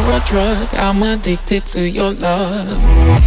you're a drug. I'm addicted to your love.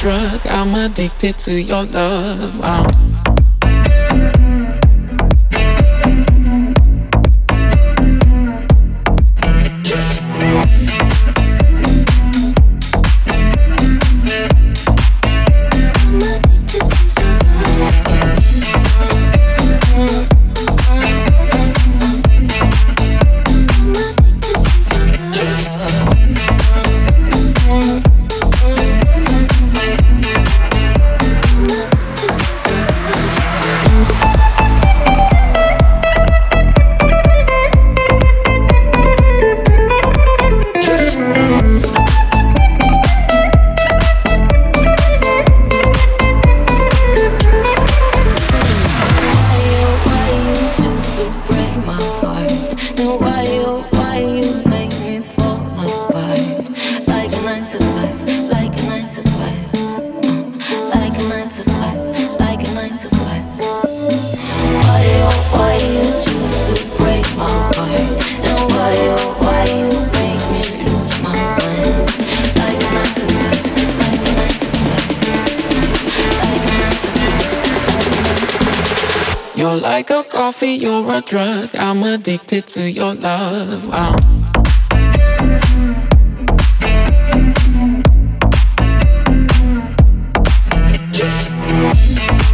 Drug. I'm addicted to your love. I'm You're like a coffee, you're a drug. I'm addicted to your love. I'm Yeah.